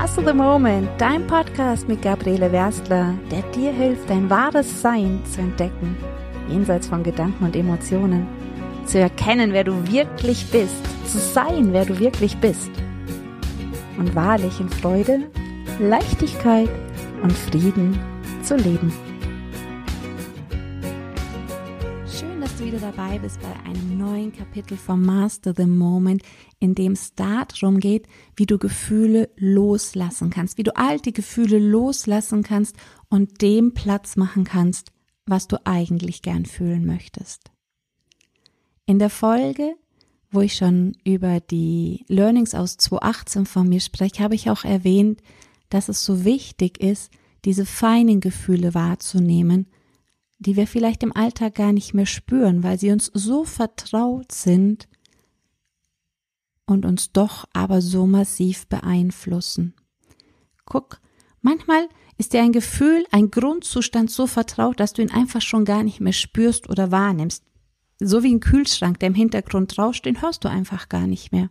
Master the Moment, dein Podcast mit Gabriele Werstler, der dir hilft, dein wahres Sein zu entdecken, jenseits von Gedanken und Emotionen, zu erkennen, wer du wirklich bist, zu sein, wer du wirklich bist und wahrlich in Freude, Leichtigkeit und Frieden zu leben. Dabei bist bei einem neuen Kapitel vom Master the Moment, in dem es darum geht, wie du Gefühle loslassen kannst, wie du alte Gefühle loslassen kannst und dem Platz machen kannst, was du eigentlich gern fühlen möchtest. In der Folge, wo ich schon über die Learnings aus 2018 von mir spreche, habe ich auch erwähnt, dass es so wichtig ist, diese feinen Gefühle wahrzunehmen die wir vielleicht im Alltag gar nicht mehr spüren, weil sie uns so vertraut sind und uns doch aber so massiv beeinflussen. Guck, manchmal ist dir ein Gefühl, ein Grundzustand so vertraut, dass du ihn einfach schon gar nicht mehr spürst oder wahrnimmst. So wie ein Kühlschrank, der im Hintergrund rauscht, den hörst du einfach gar nicht mehr.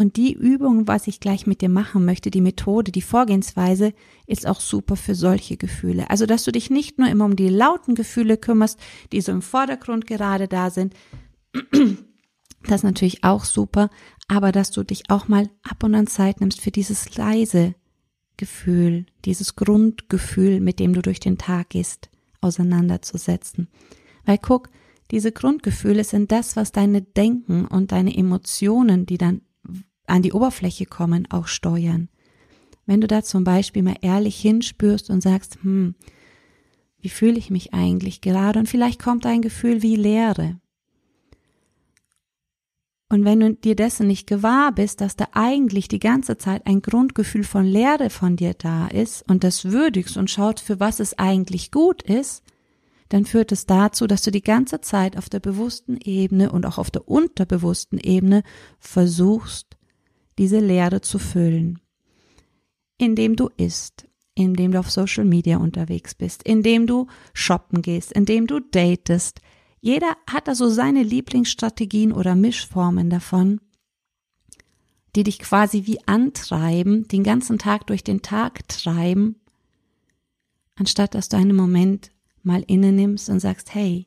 Und die Übung, was ich gleich mit dir machen möchte, die Methode, die Vorgehensweise, ist auch super für solche Gefühle. Also, dass du dich nicht nur immer um die lauten Gefühle kümmerst, die so im Vordergrund gerade da sind. Das ist natürlich auch super, aber dass du dich auch mal ab und an Zeit nimmst für dieses leise Gefühl, dieses Grundgefühl, mit dem du durch den Tag gehst, auseinanderzusetzen. Weil guck, diese Grundgefühle sind das, was deine Denken und deine Emotionen, die dann an die Oberfläche kommen, auch steuern. Wenn du da zum Beispiel mal ehrlich hinspürst und sagst, hm, wie fühle ich mich eigentlich gerade? Und vielleicht kommt ein Gefühl wie Leere. Und wenn du dir dessen nicht gewahr bist, dass da eigentlich die ganze Zeit ein Grundgefühl von Leere von dir da ist und das würdigst und schaut, für was es eigentlich gut ist, dann führt es dazu, dass du die ganze Zeit auf der bewussten Ebene und auch auf der unterbewussten Ebene versuchst, diese Leere zu füllen. Indem du isst, indem du auf Social Media unterwegs bist, indem du shoppen gehst, indem du datest. Jeder hat da so seine Lieblingsstrategien oder Mischformen davon, die dich quasi wie antreiben, den ganzen Tag durch den Tag treiben, anstatt dass du einen Moment mal inne nimmst und sagst, hey,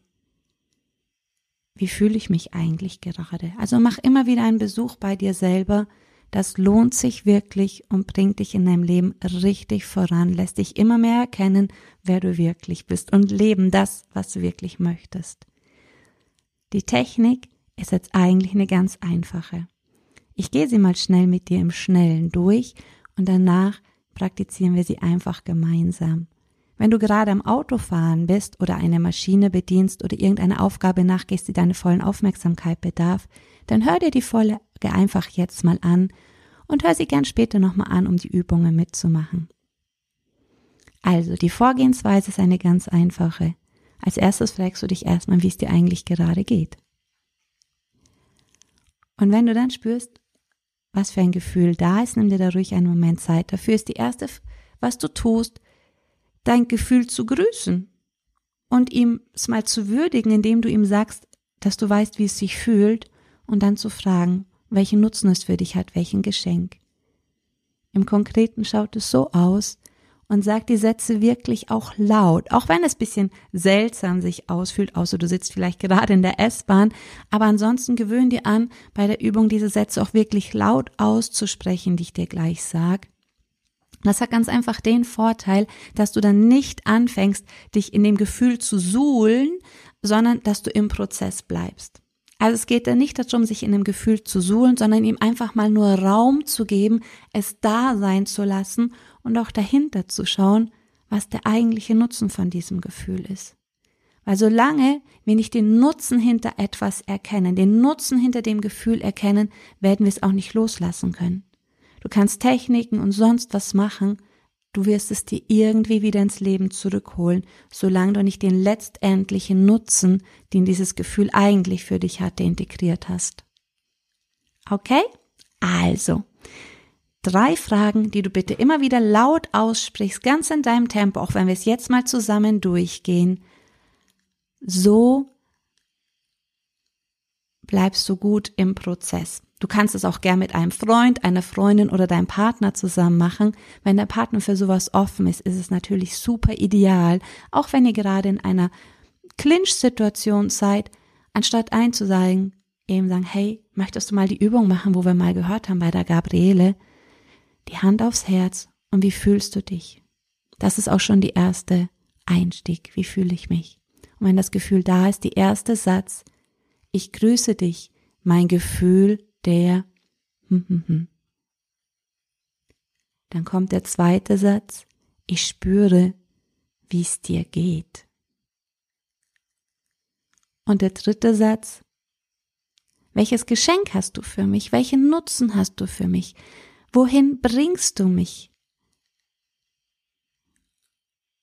wie fühle ich mich eigentlich gerade? Also mach immer wieder einen Besuch bei dir selber, das lohnt sich wirklich und bringt dich in deinem Leben richtig voran, lässt dich immer mehr erkennen, wer du wirklich bist und leben das, was du wirklich möchtest. Die Technik ist jetzt eigentlich eine ganz einfache. Ich gehe sie mal schnell mit dir im Schnellen durch und danach praktizieren wir sie einfach gemeinsam. Wenn du gerade am Autofahren bist oder eine Maschine bedienst oder irgendeine Aufgabe nachgehst, die deine vollen Aufmerksamkeit bedarf, dann hör dir die Folge einfach jetzt mal an und hör sie gern später nochmal an, um die Übungen mitzumachen. Also, die Vorgehensweise ist eine ganz einfache. Als erstes fragst du dich erstmal, wie es dir eigentlich gerade geht. Und wenn du dann spürst, was für ein Gefühl da ist, nimm dir da ruhig einen Moment Zeit. Dafür ist die erste, was du tust, dein Gefühl zu grüßen und ihm es mal zu würdigen, indem du ihm sagst, dass du weißt, wie es sich fühlt und dann zu fragen, welchen Nutzen es für dich hat, welchen Geschenk. Im Konkreten schaut es so aus und sagt die Sätze wirklich auch laut, auch wenn es bisschen seltsam sich ausfühlt, außer du sitzt vielleicht gerade in der S-Bahn, aber ansonsten gewöhn dir an, bei der Übung diese Sätze auch wirklich laut auszusprechen, die ich dir gleich sag. Das hat ganz einfach den Vorteil, dass du dann nicht anfängst, dich in dem Gefühl zu suhlen, sondern dass du im Prozess bleibst. Also es geht da nicht darum, sich in einem Gefühl zu suhlen, sondern ihm einfach mal nur Raum zu geben, es da sein zu lassen und auch dahinter zu schauen, was der eigentliche Nutzen von diesem Gefühl ist. Weil solange wir nicht den Nutzen hinter etwas erkennen, den Nutzen hinter dem Gefühl erkennen, werden wir es auch nicht loslassen können. Du kannst Techniken und sonst was machen, Du wirst es dir irgendwie wieder ins Leben zurückholen, solange du nicht den letztendlichen Nutzen, den dieses Gefühl eigentlich für dich hatte, integriert hast. Okay? Also, drei Fragen, die du bitte immer wieder laut aussprichst, ganz in deinem Tempo, auch wenn wir es jetzt mal zusammen durchgehen. So bleibst du gut im Prozess. Du kannst es auch gern mit einem Freund, einer Freundin oder deinem Partner zusammen machen. Wenn der Partner für sowas offen ist, ist es natürlich super ideal, auch wenn ihr gerade in einer Clinch-Situation seid, anstatt einzusagen, eben sagen, hey, möchtest du mal die Übung machen, wo wir mal gehört haben bei der Gabriele? Die Hand aufs Herz und wie fühlst du dich? Das ist auch schon die erste Einstieg. Wie fühle ich mich? Und wenn das Gefühl da ist, die erste Satz, ich grüße dich, mein Gefühl der hm, hm, hm. Dann kommt der zweite Satz, ich spüre, wie es dir geht. Und der dritte Satz, welches Geschenk hast du für mich? Welchen Nutzen hast du für mich? Wohin bringst du mich?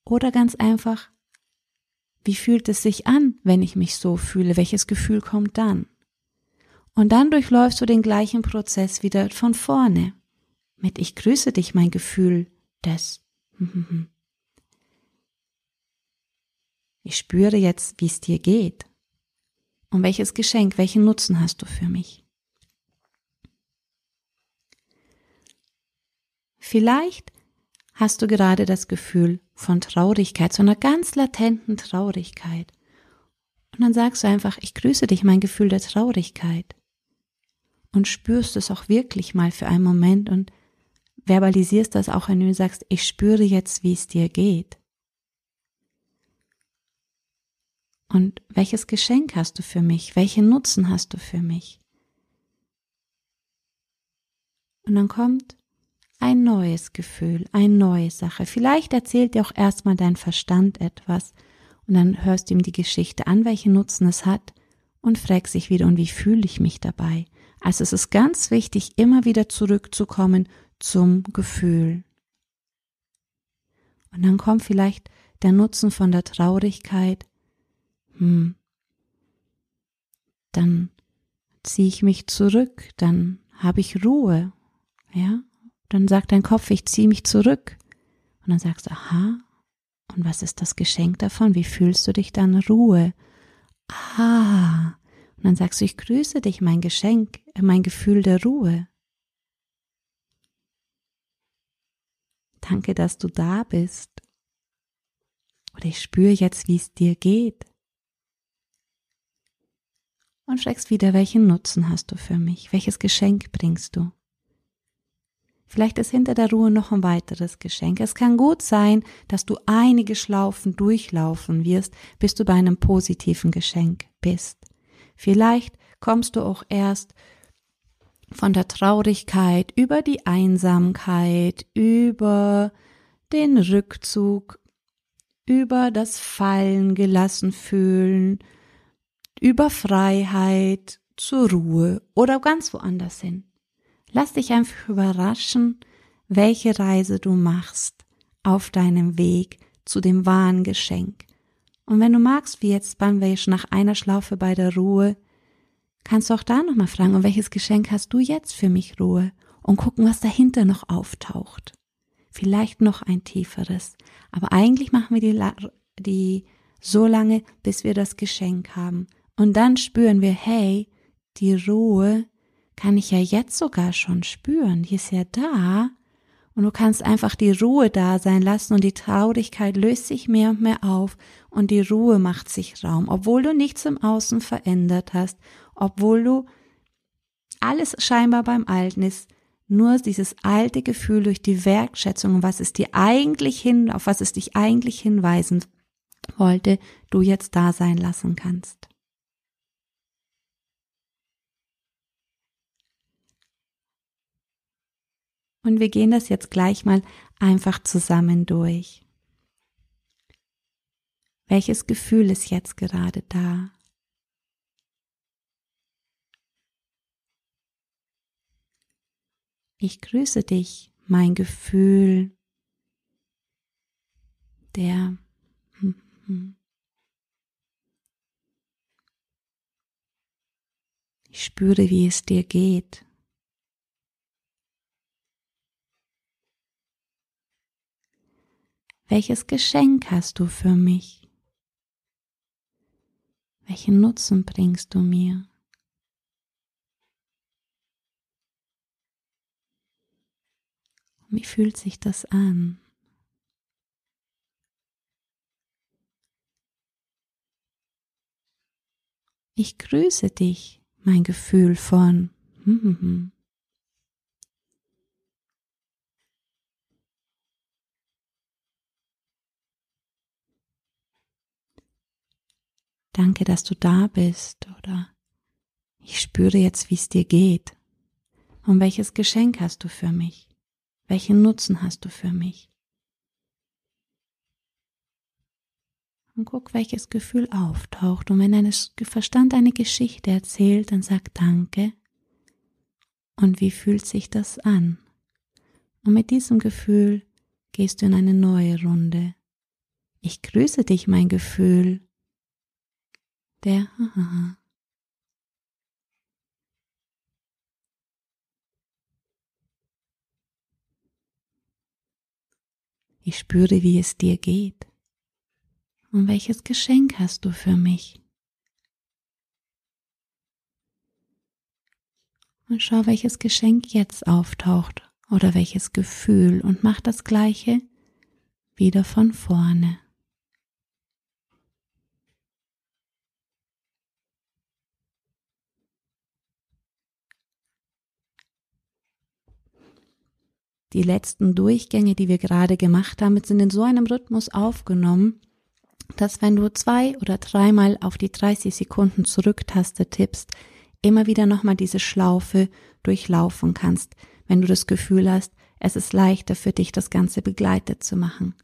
Oder ganz einfach, wie fühlt es sich an, wenn ich mich so fühle? Welches Gefühl kommt dann? Und dann durchläufst du den gleichen Prozess wieder von vorne. Mit Ich grüße dich, mein Gefühl des. Ich spüre jetzt, wie es dir geht. Und welches Geschenk, welchen Nutzen hast du für mich? Vielleicht hast du gerade das Gefühl von Traurigkeit, so einer ganz latenten Traurigkeit. Und dann sagst du einfach, ich grüße dich, mein Gefühl der Traurigkeit und spürst es auch wirklich mal für einen Moment und verbalisierst das auch, wenn du sagst, ich spüre jetzt, wie es dir geht. Und welches Geschenk hast du für mich? Welchen Nutzen hast du für mich? Und dann kommt ein neues Gefühl, eine neue Sache. Vielleicht erzählt dir auch erstmal dein Verstand etwas und dann hörst du ihm die Geschichte an, welchen Nutzen es hat und fragst sich wieder, und wie fühle ich mich dabei? Also es ist ganz wichtig, immer wieder zurückzukommen zum Gefühl. Und dann kommt vielleicht der Nutzen von der Traurigkeit. Hm. Dann ziehe ich mich zurück, dann habe ich Ruhe. Ja? Dann sagt dein Kopf, ich ziehe mich zurück. Und dann sagst du, aha, und was ist das Geschenk davon? Wie fühlst du dich dann? Ruhe. Ah, und dann sagst du, ich grüße dich, mein Geschenk, äh, mein Gefühl der Ruhe. Danke, dass du da bist. Oder ich spüre jetzt, wie es dir geht. Und fragst wieder, welchen Nutzen hast du für mich? Welches Geschenk bringst du? Vielleicht ist hinter der Ruhe noch ein weiteres Geschenk. Es kann gut sein, dass du einige Schlaufen durchlaufen wirst, bis du bei einem positiven Geschenk bist. Vielleicht kommst du auch erst von der Traurigkeit über die Einsamkeit, über den Rückzug, über das Fallen gelassen fühlen, über Freiheit zur Ruhe oder ganz woanders hin. Lass dich einfach überraschen, welche Reise du machst auf deinem Weg zu dem wahren Geschenk. Und wenn du magst, wie jetzt beim Wäsch nach einer Schlaufe bei der Ruhe, kannst du auch da nochmal fragen, und welches Geschenk hast du jetzt für mich Ruhe? Und gucken, was dahinter noch auftaucht. Vielleicht noch ein tieferes. Aber eigentlich machen wir die, die so lange, bis wir das Geschenk haben. Und dann spüren wir, hey, die Ruhe kann ich ja jetzt sogar schon spüren. Die ist ja da. Und du kannst einfach die Ruhe da sein lassen und die Traurigkeit löst sich mehr und mehr auf und die Ruhe macht sich Raum, obwohl du nichts im Außen verändert hast, obwohl du alles scheinbar beim Alten ist, nur dieses alte Gefühl durch die Wertschätzung, was es dir eigentlich hin, auf was es dich eigentlich hinweisen wollte, du jetzt da sein lassen kannst. Und wir gehen das jetzt gleich mal einfach zusammen durch. Welches Gefühl ist jetzt gerade da? Ich grüße dich, mein Gefühl der Ich spüre, wie es dir geht. Welches Geschenk hast du für mich? Welchen Nutzen bringst du mir? Wie fühlt sich das an? Ich grüße dich, mein Gefühl von. Hm, hm, hm. Danke, dass du da bist oder ich spüre jetzt, wie es dir geht. Und welches Geschenk hast du für mich? Welchen Nutzen hast du für mich? Und guck, welches Gefühl auftaucht. Und wenn dein Verstand eine Geschichte erzählt, dann sag Danke. Und wie fühlt sich das an? Und mit diesem Gefühl gehst du in eine neue Runde. Ich grüße dich, mein Gefühl. Der Ich spüre, wie es dir geht. Und welches Geschenk hast du für mich? Und schau, welches Geschenk jetzt auftaucht oder welches Gefühl und mach das gleiche wieder von vorne. Die letzten Durchgänge, die wir gerade gemacht haben, sind in so einem Rhythmus aufgenommen, dass wenn du zwei oder dreimal auf die 30 Sekunden Zurücktaste tippst, immer wieder nochmal diese Schlaufe durchlaufen kannst, wenn du das Gefühl hast, es ist leichter für dich, das Ganze begleitet zu machen.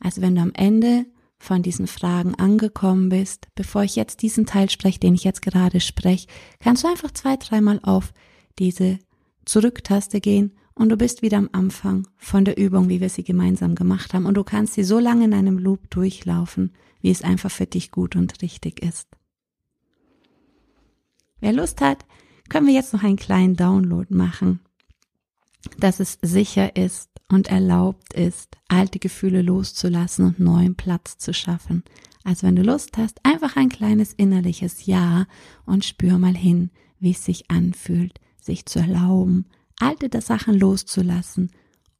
Also wenn du am Ende von diesen Fragen angekommen bist, bevor ich jetzt diesen Teil spreche, den ich jetzt gerade spreche, kannst du einfach zwei, dreimal auf diese Zurücktaste gehen und du bist wieder am Anfang von der Übung, wie wir sie gemeinsam gemacht haben und du kannst sie so lange in einem Loop durchlaufen, wie es einfach für dich gut und richtig ist. Wer Lust hat, können wir jetzt noch einen kleinen Download machen, dass es sicher ist und erlaubt ist, alte Gefühle loszulassen und neuen Platz zu schaffen. Also wenn du Lust hast, einfach ein kleines innerliches Ja und spür mal hin, wie es sich anfühlt, sich zu erlauben, alte Sachen loszulassen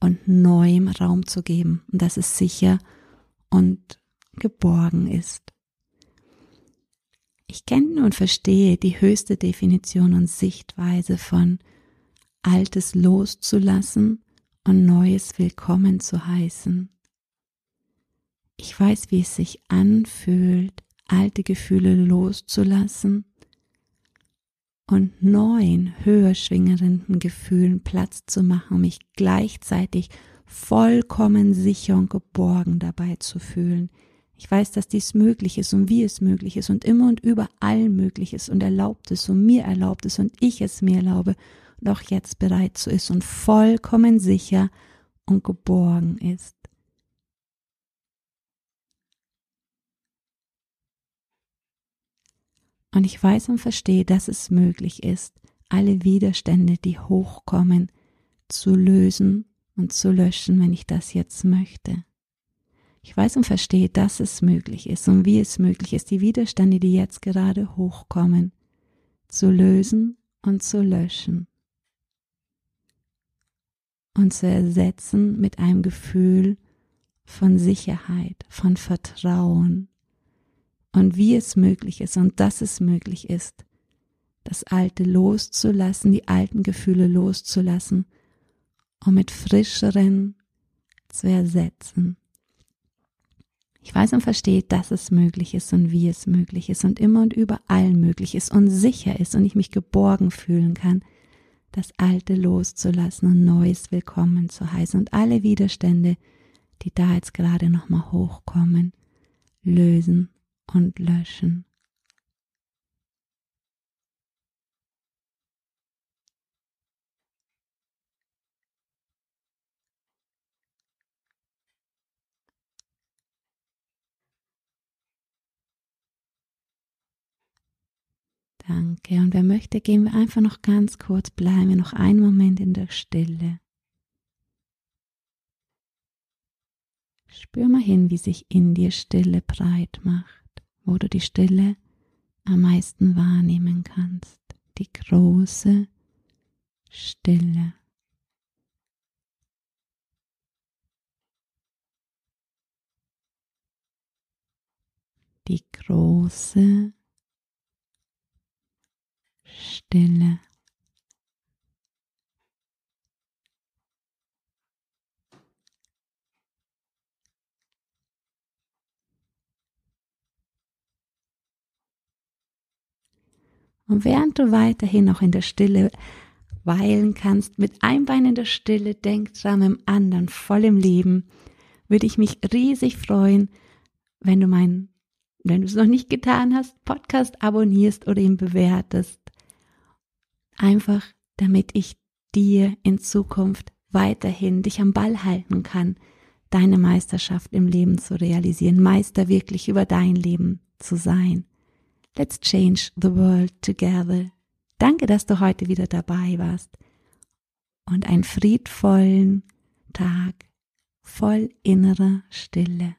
und neuem Raum zu geben, dass es sicher und geborgen ist. Ich kenne und verstehe die höchste Definition und Sichtweise von Altes loszulassen und Neues willkommen zu heißen. Ich weiß, wie es sich anfühlt, alte Gefühle loszulassen und neuen, höher schwingenden Gefühlen Platz zu machen, mich gleichzeitig vollkommen sicher und geborgen dabei zu fühlen. Ich weiß, dass dies möglich ist und wie es möglich ist und immer und überall möglich ist und erlaubt ist und mir erlaubt ist und ich es mir erlaube und auch jetzt bereit zu ist und vollkommen sicher und geborgen ist. Und ich weiß und verstehe, dass es möglich ist, alle Widerstände, die hochkommen, zu lösen und zu löschen, wenn ich das jetzt möchte. Ich weiß und verstehe, dass es möglich ist und wie es möglich ist, die Widerstände, die jetzt gerade hochkommen, zu lösen und zu löschen und zu ersetzen mit einem Gefühl von Sicherheit, von Vertrauen, und wie es möglich ist und dass es möglich ist, das Alte loszulassen, die alten Gefühle loszulassen und mit frischeren zu ersetzen. Ich weiß und verstehe, dass es möglich ist und wie es möglich ist und immer und überall möglich ist und sicher ist und ich mich geborgen fühlen kann, das Alte loszulassen und Neues willkommen zu heißen und alle Widerstände, die da jetzt gerade nochmal hochkommen, lösen und löschen. Danke. Und wer möchte, gehen wir einfach noch ganz kurz, bleiben wir noch einen Moment in der Stille. Spür mal hin, wie sich in dir Stille breit macht wo du die Stille am meisten wahrnehmen kannst. Die große Stille. Die große Stille. Und während du weiterhin noch in der Stille weilen kannst, mit einem Bein in der Stille, denk dran, im anderen voll im Leben, würde ich mich riesig freuen, wenn du meinen, wenn du es noch nicht getan hast, Podcast abonnierst oder ihn bewertest. Einfach, damit ich dir in Zukunft weiterhin dich am Ball halten kann, deine Meisterschaft im Leben zu realisieren, Meister wirklich über dein Leben zu sein. Let's change the world together. Danke, dass du heute wieder dabei warst und einen friedvollen Tag voll innerer Stille.